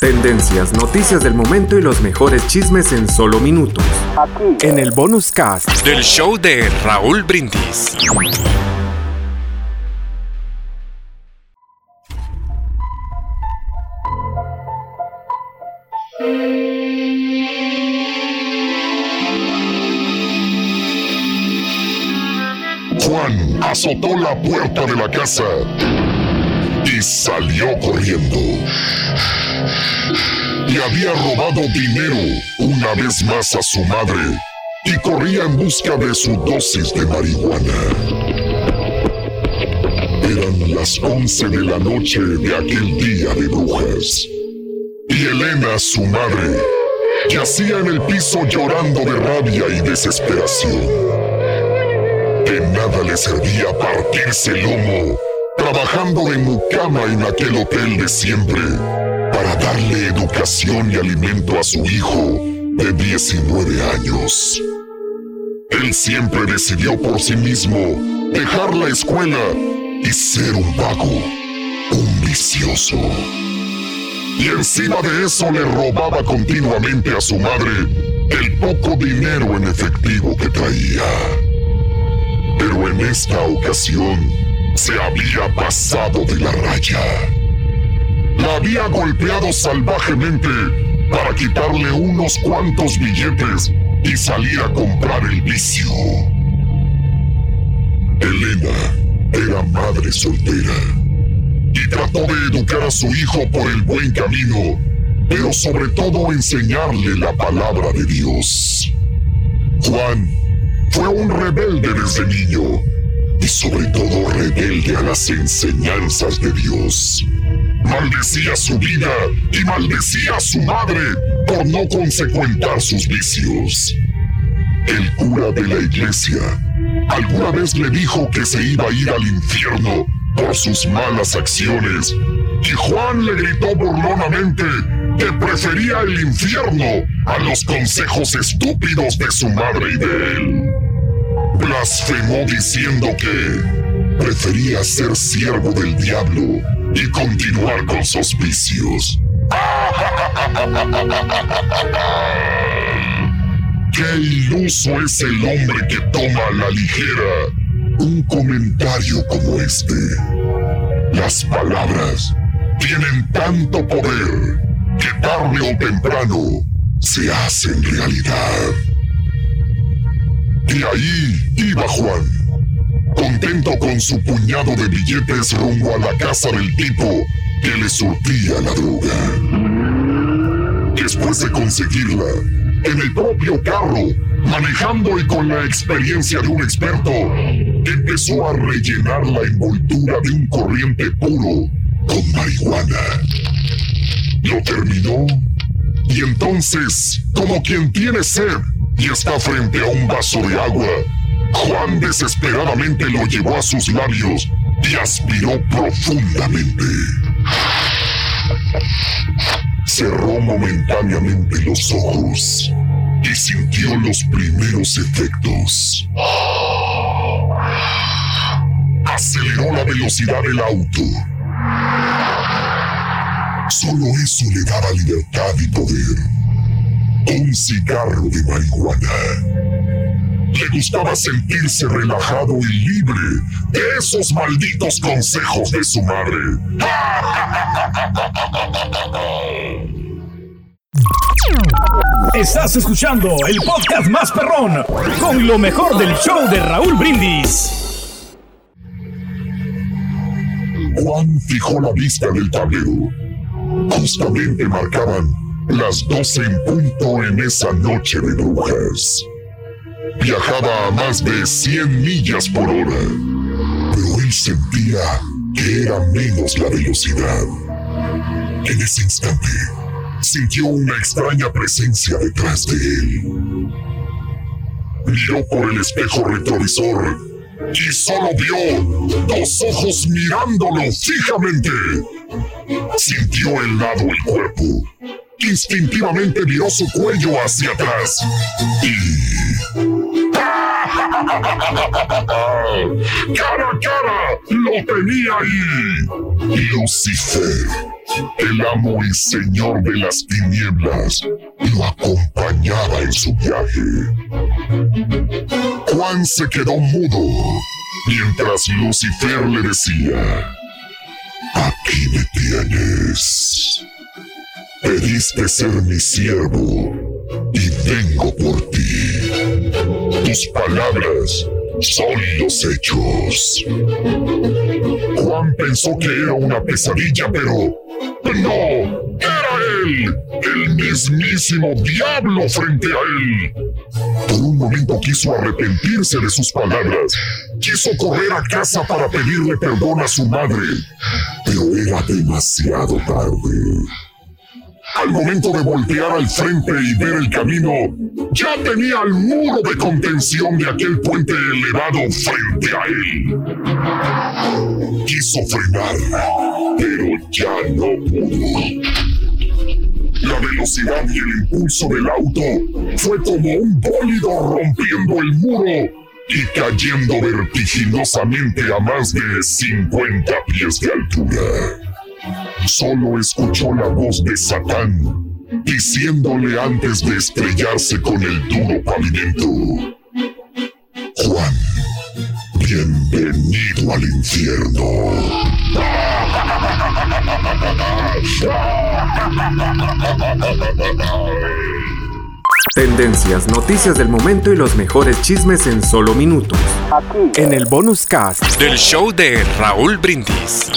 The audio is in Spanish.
Tendencias, noticias del momento y los mejores chismes en solo minutos. Aquí. En el bonus cast del show de Raúl Brindis. Juan azotó la puerta de la casa y salió corriendo. Y había robado dinero una vez más a su madre y corría en busca de su dosis de marihuana. Eran las once de la noche de aquel día de brujas. Y Elena, su madre, yacía en el piso llorando de rabia y desesperación. De nada le servía partirse el lomo trabajando de mucama en aquel hotel de siempre para darle educación y alimento a su hijo de 19 años. Él siempre decidió por sí mismo dejar la escuela y ser un vago, un vicioso. Y encima de eso le robaba continuamente a su madre el poco dinero en efectivo que traía. Pero en esta ocasión, se había pasado de la raya. La había golpeado salvajemente para quitarle unos cuantos billetes y salir a comprar el vicio. Elena era madre soltera y trató de educar a su hijo por el buen camino, pero sobre todo enseñarle la palabra de Dios. Juan fue un rebelde desde niño y sobre todo rebelde a las enseñanzas de Dios. Maldecía su vida y maldecía a su madre por no consecuentar sus vicios. El cura de la iglesia alguna vez le dijo que se iba a ir al infierno por sus malas acciones y Juan le gritó burlonamente que prefería el infierno a los consejos estúpidos de su madre y de él blasfemó diciendo que prefería ser siervo del diablo y continuar con sus vicios. ¡Qué iluso es el hombre que toma a la ligera un comentario como este! Las palabras tienen tanto poder que tarde o temprano se hacen realidad. Y ahí iba Juan, contento con su puñado de billetes rumbo a la casa del tipo que le surtía la droga. Después de conseguirla, en el propio carro, manejando y con la experiencia de un experto, empezó a rellenar la envoltura de un corriente puro con marihuana. Lo terminó y entonces, como quien tiene sed, y está frente a un vaso de agua. Juan desesperadamente lo llevó a sus labios y aspiró profundamente. Cerró momentáneamente los ojos y sintió los primeros efectos. Aceleró la velocidad del auto. Solo eso le daba libertad y poder un cigarro de marihuana. Le gustaba sentirse relajado y libre de esos malditos consejos de su madre. Estás escuchando el podcast más perrón con lo mejor del show de Raúl Brindis. Juan fijó la vista del tablero. Justamente marcaban las doce en punto en esa noche de brujas. Viajaba a más de 100 millas por hora, pero él sentía que era menos la velocidad. En ese instante, sintió una extraña presencia detrás de él. Miró por el espejo retrovisor y solo vio dos ojos mirándolo fijamente. Sintió helado el cuerpo instintivamente viró su cuello hacia atrás y... ¡Cara a cara! ¡Lo tenía ahí! Lucifer, el amo y señor de las tinieblas, lo acompañaba en su viaje. Juan se quedó mudo mientras Lucifer le decía, aquí me tienes. Pediste ser mi siervo y vengo por ti. Tus palabras son los hechos. Juan pensó que era una pesadilla, pero no, era él, el mismísimo diablo frente a él. Por un momento quiso arrepentirse de sus palabras. Quiso correr a casa para pedirle perdón a su madre, pero era demasiado tarde. Al momento de voltear al frente y ver el camino, ya tenía el muro de contención de aquel puente elevado frente a él. Quiso frenar, pero ya no pudo. La velocidad y el impulso del auto fue como un bólido rompiendo el muro y cayendo vertiginosamente a más de 50 pies de altura solo escuchó la voz de Satán diciéndole antes de estrellarse con el duro pavimento. Juan, bienvenido al infierno. Tendencias, noticias del momento y los mejores chismes en solo minutos. Aquí. En el bonus cast del show de Raúl Brindis.